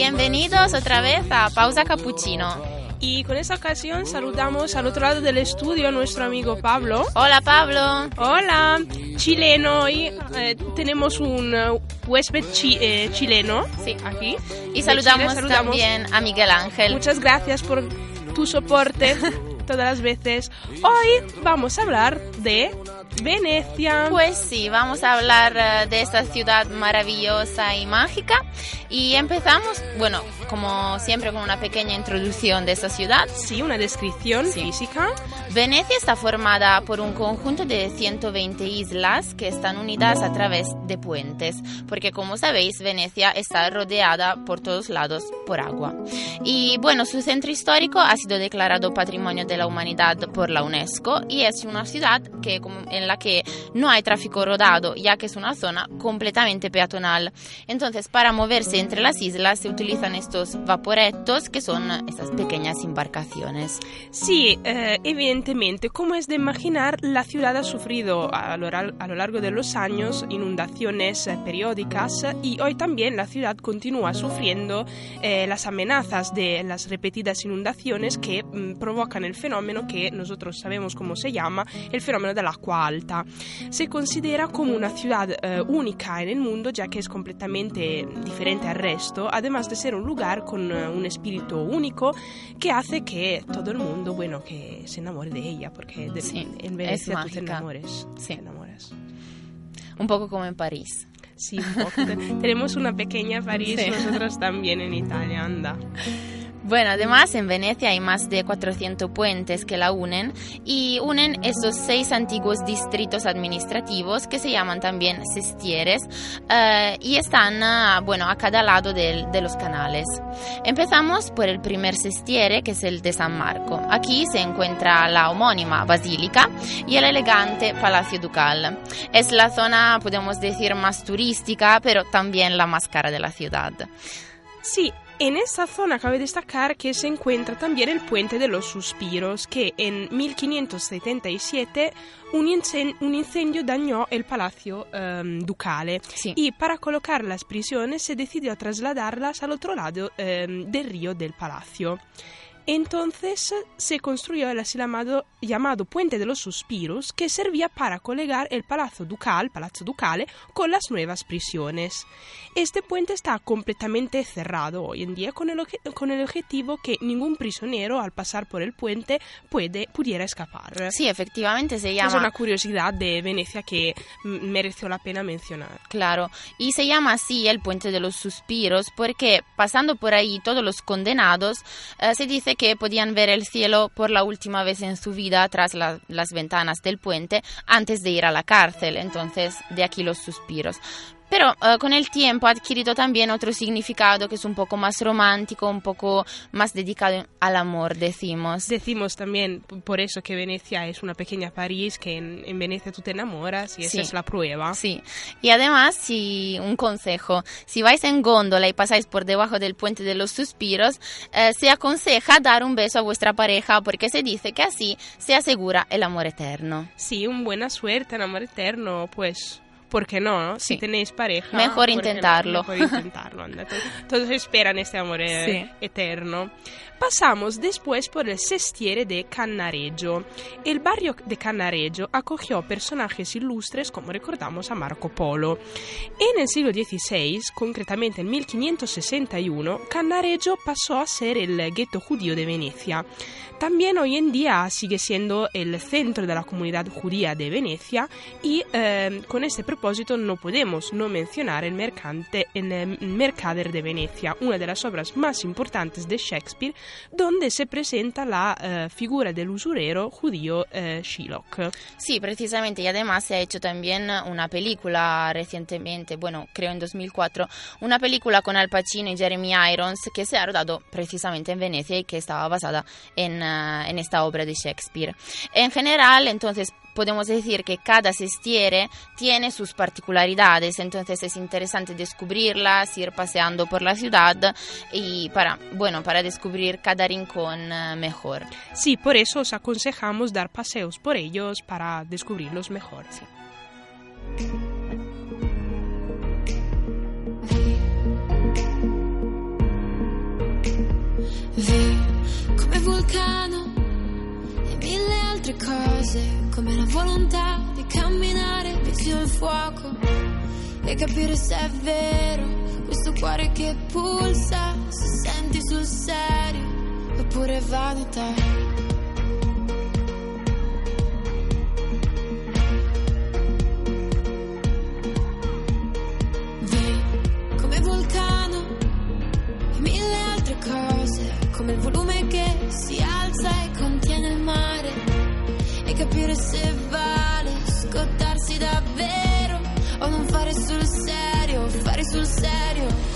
bienvenidos otra vez a Pausa Cappuccino. Y con esta ocasión saludamos al otro lado del estudio a nuestro amigo Pablo. Hola Pablo. Hola, chileno. Hoy eh, tenemos un eh, huésped chi- eh, chileno Sí. aquí. Y saludamos, Chile saludamos. también a Miguel Ángel. Muchas gracias por tu soporte todas las veces. Hoy vamos a hablar de Venecia. Pues sí, vamos a hablar eh, de esta ciudad maravillosa y mágica. Y empezamos, bueno, como siempre, con una pequeña introducción de esta ciudad. Sí, una descripción Sí. física. Venecia está formada por un conjunto de 120 islas que están unidas a través de puentes, porque como sabéis, Venecia está rodeada por todos lados por agua. Y bueno, su centro histórico ha sido declarado Patrimonio de la Humanidad por la UNESCO y es una ciudad que, como- en la que no hay tráfico rodado, ya que es una zona completamente peatonal. Entonces, para moverse entre las islas se utilizan estos vaporetos, que son estas pequeñas embarcaciones. Sí, eh, evidentemente, como es de imaginar, la ciudad ha sufrido a lo, a lo largo de los años inundaciones eh, periódicas y hoy también la ciudad continúa sufriendo eh, las amenazas de las repetidas inundaciones que mm, provocan el fenómeno que nosotros sabemos cómo se llama, el fenómeno del agua alta. Se considera como una ciudad eh, única en el mundo ya que es completamente diferente al resto, además de ser un lugar con eh, un espíritu único que hace que todo el mundo, bueno, que se enamore de ella, porque de- Sí, en Venecia tú te enamores. Sí. Te enamoras. Un poco como en París. Sí, un poco. Te- Tenemos una pequeña París, Sí. nosotros también en Italia, anda. Bueno, además en Venecia hay más de 400 puentes que la unen y unen estos seis antiguos distritos administrativos que se llaman también sestieres eh, y están, ah, bueno, a cada lado del- de los canales. Empezamos por el primer sestiere, que es el de San Marco. Aquí se encuentra la homónima basílica y el elegante Palacio Ducal. Es la zona, podemos decir, más turística, pero también la más cara de la ciudad. Sí, en esta zona cabe destacar que se encuentra también el Puente de los Suspiros, que en 1577 un, incen- un incendio dañó el Palacio em, Ducale. Sí. Y para colocar las prisiones se decidió trasladarlas al otro lado em, del río del palacio. Entonces se construyó el así llamado, llamado Puente de los Suspiros, que servía para colegar el Palazzo Ducal, Palazzo Ducale, con las nuevas prisiones. Este puente está completamente cerrado hoy en día con el, con el objetivo que ningún prisionero al pasar por el puente puede, pudiera escapar. Sí, efectivamente se Es llama una curiosidad de Venecia que mm, mereció la pena mencionar. Claro, y se llama así el puente de los suspiros porque pasando por ahí todos los condenados eh, se dice que podían ver el cielo por la última vez en su vida tras la- las ventanas del puente antes de ir a la cárcel, entonces de aquí los suspiros. Pero eh, con el tiempo ha adquirido también otro significado que es un poco más romántico, un poco más dedicado al amor, decimos. Decimos también por eso que Venecia es una pequeña París, que en, en Venecia tú te enamoras y esa es la prueba. Sí, y además, si, un consejo, si vais en góndola y pasáis por debajo del puente de los suspiros, eh, se aconseja dar un beso a vuestra pareja porque se dice que así se asegura el amor eterno. Sí, un buena suerte, un amor eterno, pues... ¿Por qué no? no? Si Sí. tenéis pareja. Mejor intentarlo. Mejor intentarlo. anda. Todos, todos esperan este amor eh, Sí. eterno. Pasamos después por el sestiere de Cannareggio. El barrio de Cannareggio acogió personajes ilustres como recordamos a Marco Polo. En el siglo XVI, concretamente en 1561, Cannareggio pasó a ser el gueto judío de Venecia. También hoy en día sigue siendo el centro de la comunidad judía de Venecia y eh, con este propósito no podemos no mencionar el, mercante, el eh, Mercader de Venecia, una de las obras más importantes de Shakespeare, donde se presenta la eh, figura del usurero judío eh, Shylock. Sí, precisamente, y además se ha hecho también una película recientemente, bueno, creo en 2004, una película con Al Pacino y Jeremy Irons que se ha rodado precisamente en Venecia y que estaba basada en, eh, en esta obra de Shakespeare. En general, entonces, podemos decir que cada sestiere tiene sus particularidades, entonces es interesante descubrirlas, ir paseando por la ciudad y para, bueno, para descubrir cada rincón eh, mejor. Sí, por eso os aconsejamos dar paseos por ellos para descubrirlos mejor. Sí. Vi come vulcano altre cose, come la volontà di camminare vicino al fuoco e capire se è vero questo cuore che pulsa, se senti sul serio oppure vanità. Vi, come vulcano e mille altre cose, come il volume che si alza e capire se vale scottarsi davvero o non fare sul serio, fare sul serio.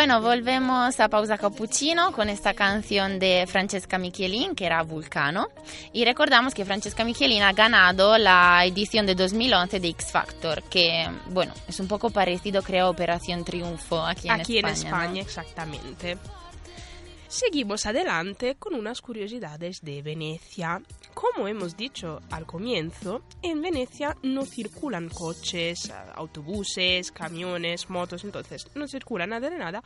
Bueno, volvemos a Pausa Cappuccino con esta canción de Francesca Michelin, que era Vulcano. Y recordamos que Francesca Michelin ha ganado la edición de 2011 de X Factor, que, bueno, es un poco parecido, creo, a Operación Triunfo aquí en Aquí en España. ¿no? España, exactamente. Seguimos adelante con unas curiosidades de Venecia. Como hemos dicho al comienzo, en Venecia no circulan coches, autobuses, camiones, motos, entonces no circula nada de nada,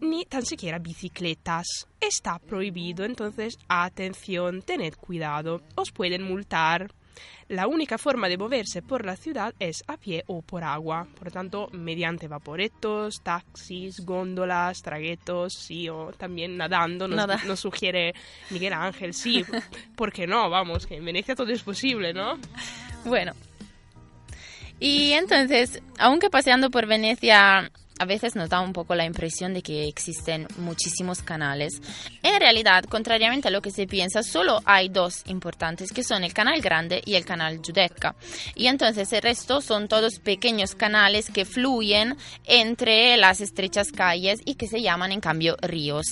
ni tan siquiera bicicletas. Está prohibido, entonces atención, tened cuidado, os pueden multar. La única forma de moverse por la ciudad es a pie o por agua, por lo tanto, mediante vaporetos, taxis, góndolas, traguetos, sí, o también nadando, nos, Nada. nos sugiere Miguel Ángel, sí, ¿por qué no? Vamos, que en Venecia todo es posible, ¿no? Bueno. Y entonces, aunque paseando por Venecia a veces nos da un poco la impresión de que existen muchísimos canales, en realidad, contrariamente a lo que se piensa, solo hay dos importantes, que son el canal grande y el canal Giudecca. Y entonces el resto son todos pequeños canales que fluyen entre las estrechas calles y que se llaman en cambio ríos.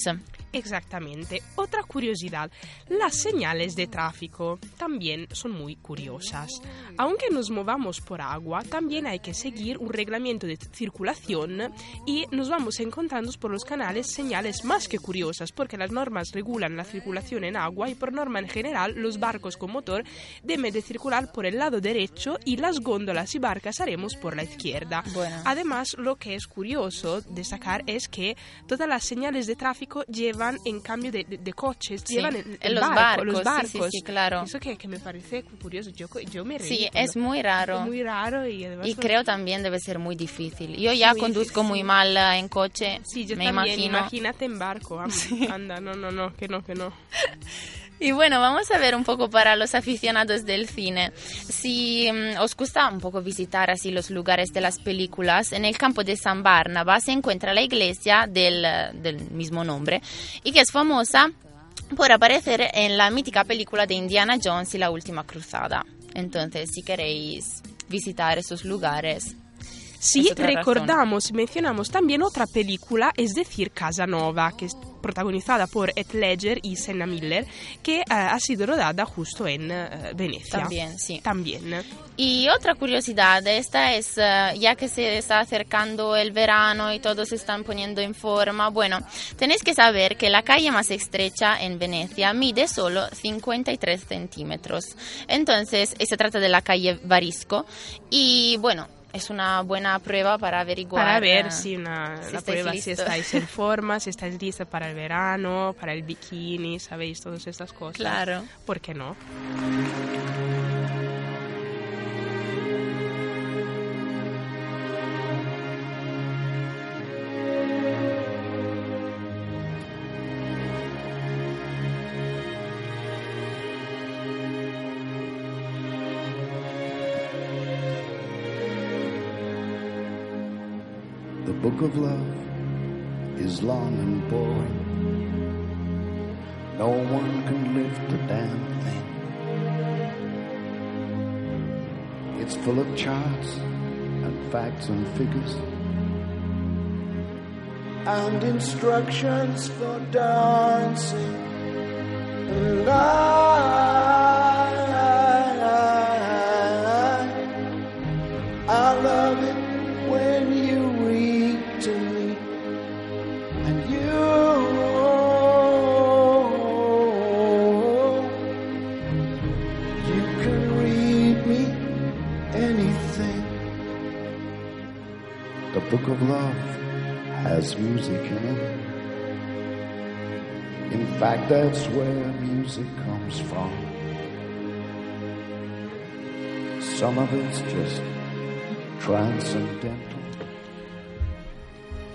Exactamente. Otra curiosidad, las señales de tráfico también son muy curiosas. Aunque nos movamos por agua, también hay que seguir un reglamento de circulación y nos vamos encontrando por los canales señales más que curiosas, porque las normas regulan la circulación en agua y por norma en general los barcos con motor deben de circular por el lado derecho y las góndolas y barcas haremos por la izquierda. Bueno. Además, lo que es curioso destacar es que todas las señales de tráfico llevan en cambio de, de- de coches, Sí, llevan el los barco, los barcos, sí, barcos. sí, sí, claro. Eso que, que me parece curioso. Yo, yo me reí. Sí, es muy raro. muy raro y además... Y creo también debe ser muy difícil. Yo ya conduzco difícil. muy mal eh, en coche, Sí, yo me también. imagino. Imagínate en barco. Anda, no, no, no, que no, que no. Y bueno, vamos a ver un poco para los aficionados del cine. Si mm, os gusta un poco visitar así los lugares de las películas, en el campo de San Barnaba se encuentra la iglesia del, eh, del mismo nombre y que es famosa por aparecer en la mítica película de Indiana Jones y la última cruzada. Entonces, si queréis visitar esos lugares, Sí, recordamos y mencionamos también otra película, es decir, Casanova, que protagonizada por Heath Ledger y Senna Miller, que eh, ha sido rodada justo en eh, Venecia. También, sí. También. Y otra curiosidad, esta es, eh, ya que se está acercando el verano y todos se están poniendo en forma, bueno, tenéis que saber que la calle más estrecha en Venecia mide solo 53 centímetros. Entonces, se trata de la calle Varisco y bueno, es una buena prueba para averiguar. Para ver eh, si una, si prueba si estáis en forma, si estáis listos para el verano, para el bikini, sabéis todas estas cosas. Claro. ¿Por qué no? Damn thing. It's full of charts and facts and figures and instructions for dancing. And I, book of love has music in it in fact that's where music comes from some of it's just transcendental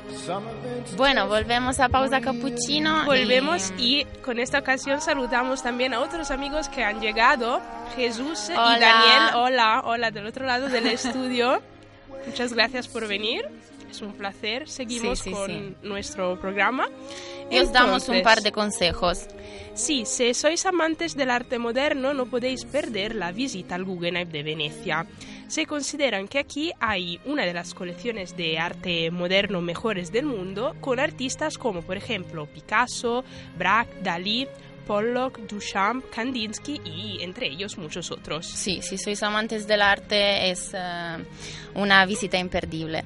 some of it's Bueno, volvemos a pausa cappuccino. Volvemos y- y con esta ocasión saludamos también a otros amigos que han llegado, Jesús Hola. y Daniel. Hola, hola del otro lado del estudio. Muchas gracias por venir. Es un placer. Seguimos Sí, sí, con sí. nuestro programa. y os damos un par de consejos. Sí, si sois amantes del arte moderno no podéis perder la visita al Guggenheim de Venecia. Se consideran que aquí hay una de las colecciones de arte moderno mejores del mundo, con artistas como por ejemplo Picasso, Braque, Dalí, Pollock, Duchamp, Kandinsky y entre ellos muchos otros. Sí, si sois amantes del arte es eh, una visita imperdible.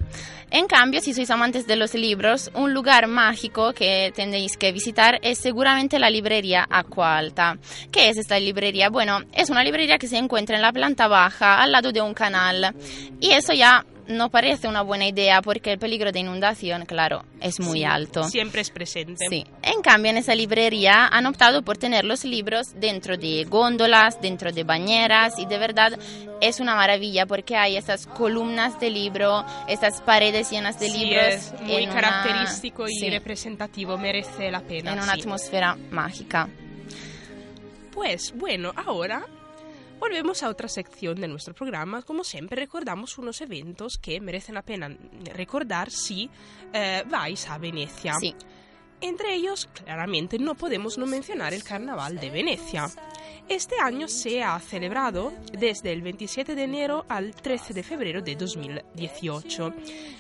En cambio, si sois amantes de los libros, un lugar mágico que tendréis que visitar es seguramente la librería Acqua Alta. ¿Qué es esta librería? Bueno, es una librería que se encuentra en la planta baja, al lado de un canal. Y eso ya no parece una buena idea porque el peligro de inundación, claro, es muy Sí, alto. Siempre es presente. Sí. En cambio, en esa librería han optado por tener los libros dentro de góndolas, dentro de bañeras y de verdad es una maravilla porque hay estas columnas de libro, estas paredes llenas de Sí, libros. es muy una- característico y sí, representativo, merece la pena. en una atmósfera mágica. Pues bueno, ahora volvemos a otra sección de nuestro programa. Como siempre, recordamos unos eventos que merecen la pena recordar si eh, vais a Venecia. Sí. Entre ellos, claramente, no podemos no mencionar el Carnaval de Venecia. Este año se ha celebrado desde el 27 de enero al 13 de febrero de 2018.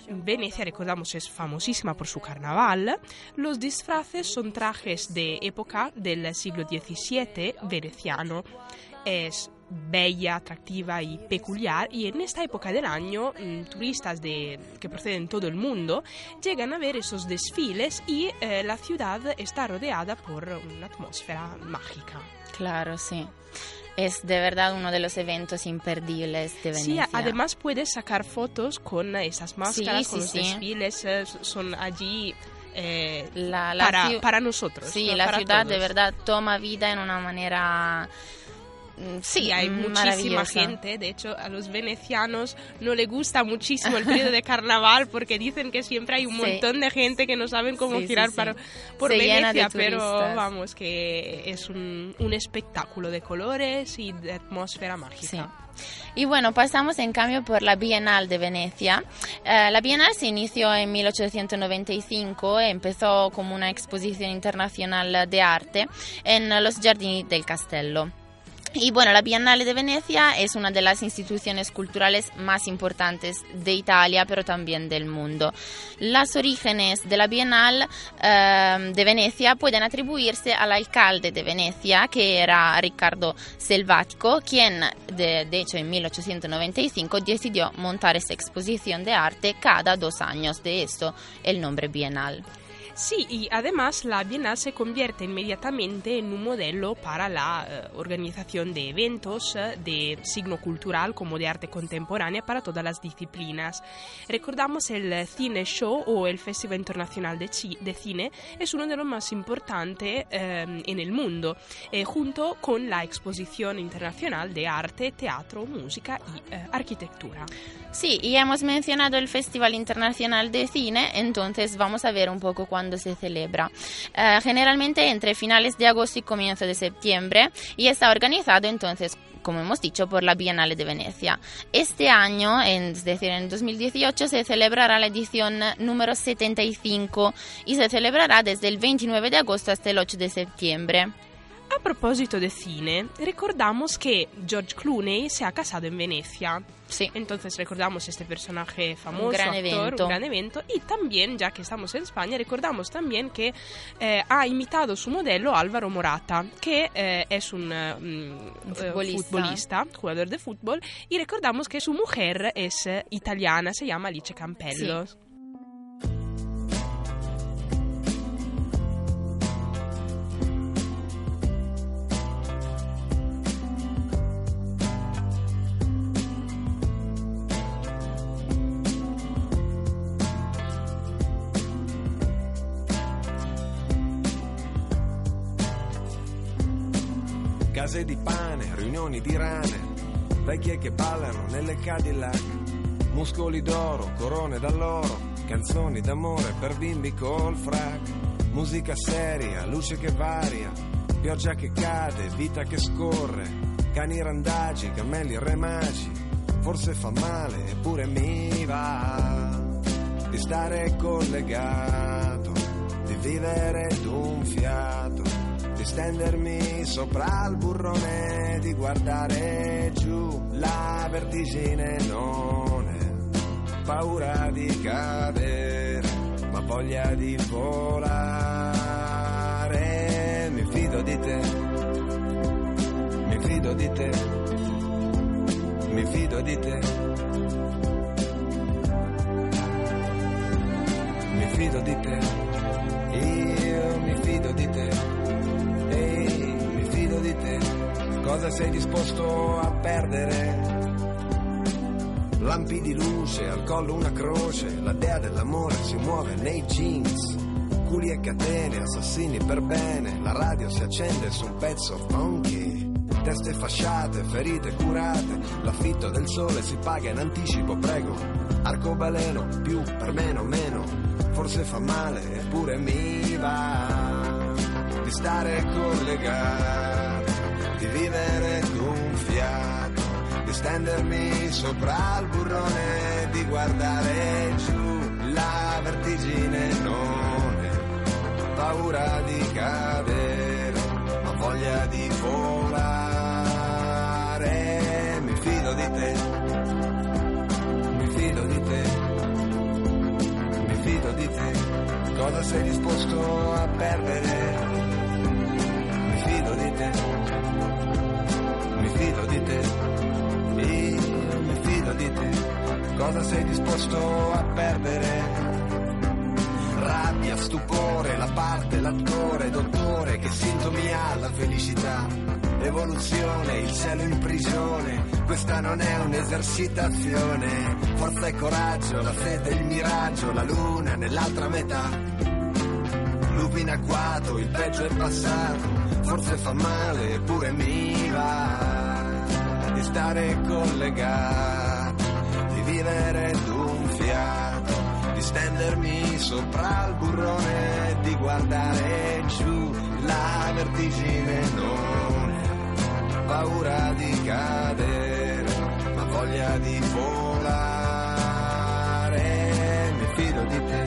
Venecia, recordamos, es famosísima por su carnaval. Los disfraces son trajes de época del siglo XVII veneciano. Es bella, atractiva y peculiar y en esta época del año mm, turistas de, que proceden de todo el mundo llegan a ver esos desfiles y eh, la ciudad está rodeada por una atmósfera mágica. Claro, sí. Es de verdad uno de los eventos imperdibles de Sí, Venecia. además puedes sacar fotos con esas máscaras, Sí, con sí, los sí. desfiles, eh, son allí eh, La- la para, nosotros. Sí, ¿no? la Para ciudad de verdad toma vida en una manera... mm, Sí, hay mm, muchísima gente. De hecho, a los venecianos no le gusta muchísimo el periodo de carnaval porque dicen que siempre hay un Sí. montón de gente que no saben cómo Sí, girar sí. para- por Se Venecia, pero vamos, que es un, un espectáculo de colores y de atmósfera mágica. Sí. Y bueno, pasamos en cambio por la Bienal de Venecia. Eh, la Bienal se inició en 1895, empezó como una exposición internacional de arte en los Giardini del Castello. Y bueno, la Bienal de Venecia es una de las instituciones culturales más importantes de Italia, pero también del mundo. Los orígenes de la Bienal eh, de Venecia pueden atribuirse al alcalde de Venecia, que era Riccardo Selvatico, quien de hecho en 1895 decidió montar esta exposición de arte cada dos años, de esto el nombre Bienal. Sí, y además la Bienal se convierte inmediatamente en un modelo para la eh, organización de eventos eh, de signo cultural como de arte contemporánea para todas las disciplinas. Recordamos el Cine Show o el Festival Internacional de, de Cine, es uno de los más importantes eh, en el mundo, eh, junto con la Exposición Internacional de Arte, Teatro, Música y eh, Arquitectura. Sí, y hemos mencionado el Festival Internacional de Cine, entonces vamos a ver un poco cuándo se celebra. Eh, generalmente entre finales de agosto y comienzo de septiembre y está organizado entonces, como hemos dicho, por la Bienal de Venecia. Este año, es decir, en 2018, se celebrará la edición número 75 y se celebrará desde el 29 de agosto hasta el 8 de septiembre. A propósito de cine, recordamos que George Clooney se ha casado en Venecia. Sí. Entonces recordamos este personaje famoso, gran actor, evento. un gran evento. Y también, ya que estamos en España, recordamos también que eh, ha imitado su modelo Álvaro Morata, que eh, es un, eh, mm, eh, futbolista. futbolista, jugador de fútbol. Y recordamos que su mujer es eh, italiana, se llama Alice Campello. Case di pane, riunioni di rane, vecchie che ballano nelle Cadillac, muscoli d'oro, corone d'alloro, canzoni d'amore per bimbi col frac, musica seria, luce che varia, pioggia che cade, vita che scorre, cani randagi, cammelli remagi, forse fa male eppure mi va di stare collegato, di vivere d'un fiato, di stendermi sopra il burrone, di guardare giù la vertigine non è paura di cadere, ma voglia di volare. Mi fido di te, mi fido di te, mi fido di te. Mi fido di te, io mi fido di te, fido di te, cosa sei disposto a perdere? Lampi di luce, al collo una croce, la dea dell'amore si muove nei jeans. Culi e catene, assassini per bene, la radio si accende su un pezzo funky. Teste fasciate, ferite curate, l'affitto del sole si paga in anticipo, prego. Arcobaleno, più, per meno, meno, forse fa male, eppure mi va di stare collegato, di vivere d'un fiato, di stendermi sopra il burrone, di guardare giù la vertigine non è paura di cadere, ma voglia di volare. Mi fido di te, mi fido di te, mi fido di te. Cosa sei disposto a perdere? Mi fido di te, fido di te, io mi fido di te. Cosa sei disposto a perdere? rabbia, stupore, la parte, l'attore, dottore, che sintomi ha la felicità? Evoluzione, il cielo in prigione, questa non è un'esercitazione. Forza e coraggio, la fede, il miraggio, la luna nell'altra metà. Lupi in agguato, il peggio è passato, forse fa male, eppure mi va stare collegato, di vivere d'un fiato, di stendermi sopra il burrone, di guardare giù la vertigine non è paura di cadere, ma voglia di volare. Mi fido di te,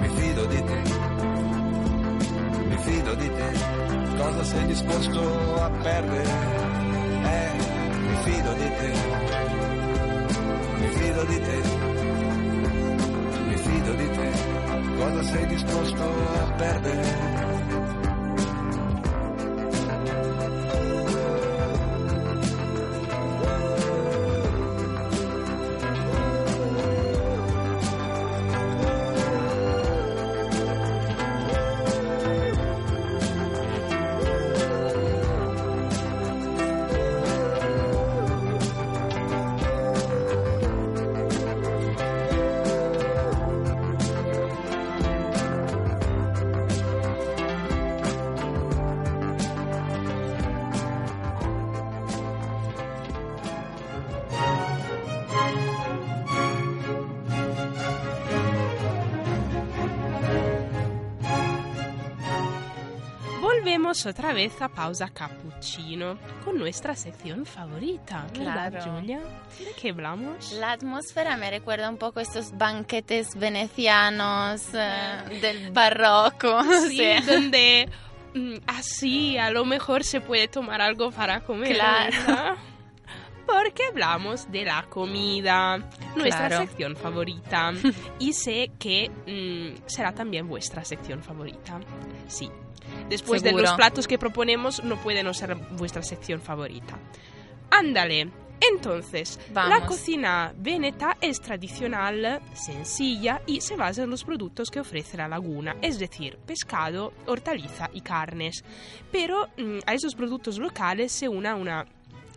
mi fido di te, mi fido di te. Cosa sei disposto a perdere? Fido di te, mi fido di te, mi fido di te, cosa sei disposto a perdere? Volvemos otra vez a pausa cappuccino con nuestra sección favorita, ¿verdad, Claro. Julia? ¿De qué hablamos? La atmósfera me recuerda un poco estos banquetes venecianos eh, del barroco. Sí, sí. donde mm, así a lo mejor se puede tomar algo para comer. Claro. ¿verdad? Porque hablamos de la comida, nuestra Claro. sección favorita. y sé que mm, será también vuestra sección favorita. Sí. Después de Seguro. los platos que proponemos, no puede no ser vuestra sección favorita. Ándale. Entonces, la Vamos. cocina veneta es tradicional, sencilla y se basa en los productos que ofrece la laguna, es decir, pescado, hortaliza y carnes. Pero mm, a esos productos locales se une una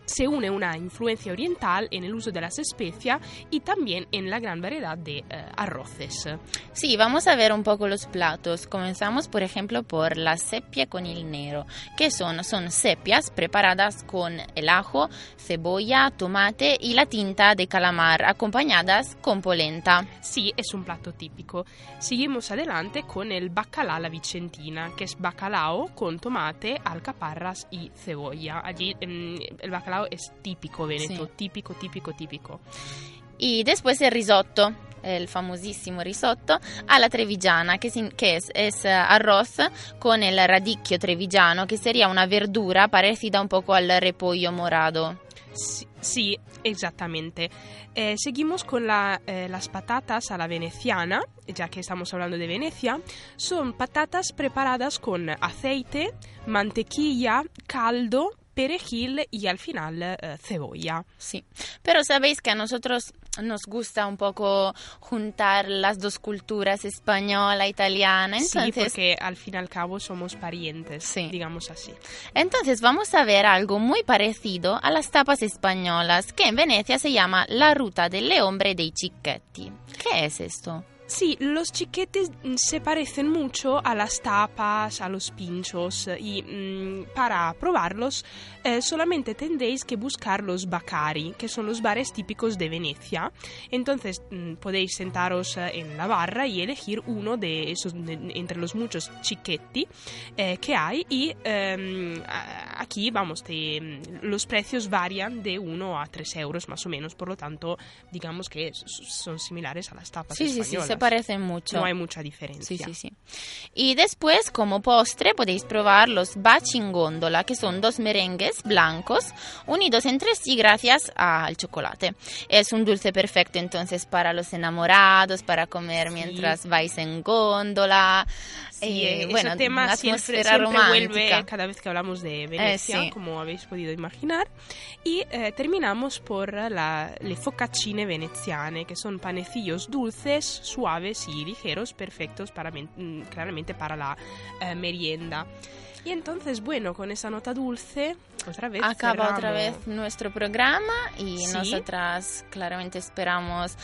se une una influencia oriental en el uso de las especias y también en la gran variedad de eh, arroces. Sí, vamos a ver un poco los platos. Comenzamos, por ejemplo, por la sepia con el nero, que son, son sepias preparadas con el ajo, cebolla, tomate y la tinta de calamar, acompañadas con polenta. Sí, es un plato típico. Seguimos adelante con el bacalao la vicentina, que es bacalao con tomate, alcaparras y cebolla. Allí el bacalao es típico veneto, Sí. típico, típico, típico. Y después el risotto, el famosísimo risotto a la trevigiana, que, sin- que es, es, eh, arroz con el radicchio trevigiano, que sería una verdura parecida un poco al repollo morado. Sí, sí, exactamente. Eh, seguimos con la, eh, las patatas a la veneciana, ya que estamos hablando de Venecia. Son patatas preparadas con aceite, mantequilla, caldo, perejil y al final eh, cebolla. Sí, pero sabéis que a nosotros nos gusta un poco juntar las dos culturas, española italiana. Sí, Entonces, porque al fin y al cabo somos parientes, Sí. digamos así. entonces vamos a ver algo muy parecido a las tapas españolas, que en Venecia se llama la ruta delle ombre dei cicchetti. ¿Qué es esto? Sí, los chiquetes mm, se parecen mucho a las tapas, a los pinchos y mm, para probarlos eh, solamente tendréis que buscar los bacari, que son los bares típicos de Venecia. Entonces mm, podéis sentaros eh, en la barra y elegir uno de esos entre los muchos chiquetti eh, que hay y em, aquí vamos, te- los precios varían de 1 a 3 euros más o menos, por lo tanto digamos que son similares a las tapas Sí, sí, sí, españolas. se parecen mucho. No hay mucha diferencia. Sí, sí, sí. Y después, como postre, podéis probar los baci in góndola, que son dos merengues blancos unidos entre sí gracias al chocolate. Es un dulce perfecto entonces para los enamorados, para comer Sí. mientras vais en góndola. Eh, ese bueno, tema una siempre, siempre vuelve romántica. cada vez que hablamos de Venecia, sí. como habéis podido imaginar. Y eh, terminamos por la, le focaccine veneziane, que son panecillos dulces, suaves y ligeros, perfectos para, mm, claramente para la eh, merienda. Y entonces, bueno, con esa nota dulce, otra vez. Acaba otra cerramos. vez nuestro programa y Sí. nosotras claramente esperamos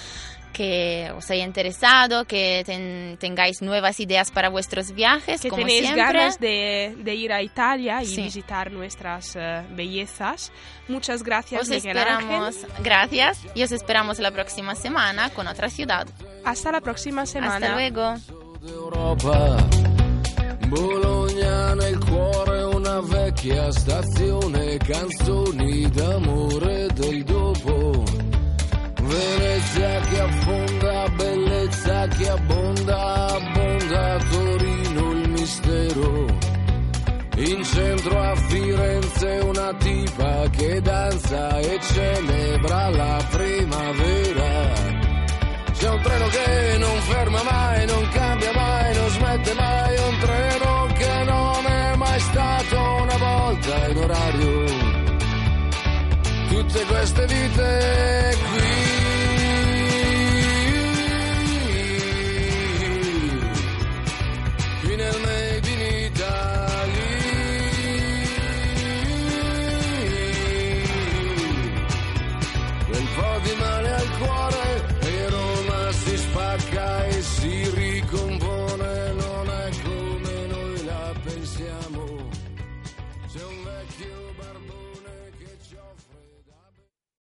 que os haya interesado, que ten- tengáis nuevas ideas para vuestros viajes, que como tenéis siempre. ganas de, de ir a Italia y Sí. visitar nuestras eh, bellezas. Muchas gracias, Os Miguel esperamos, Ángel. gracias, y os esperamos la próxima semana con otra ciudad. Hasta la próxima semana. Hasta luego. Bologna nel cuore, una vecchia stazione, canzoni d'amore del dopo. Venezia che affonda, bellezza che abbonda, abbonda Torino il mistero. In centro Europa che danza e celebra la primavera. C'è un treno che non ferma mai, non cambia mai, non smette mai, un treno che non è mai stato una volta in orario. Tutte queste vite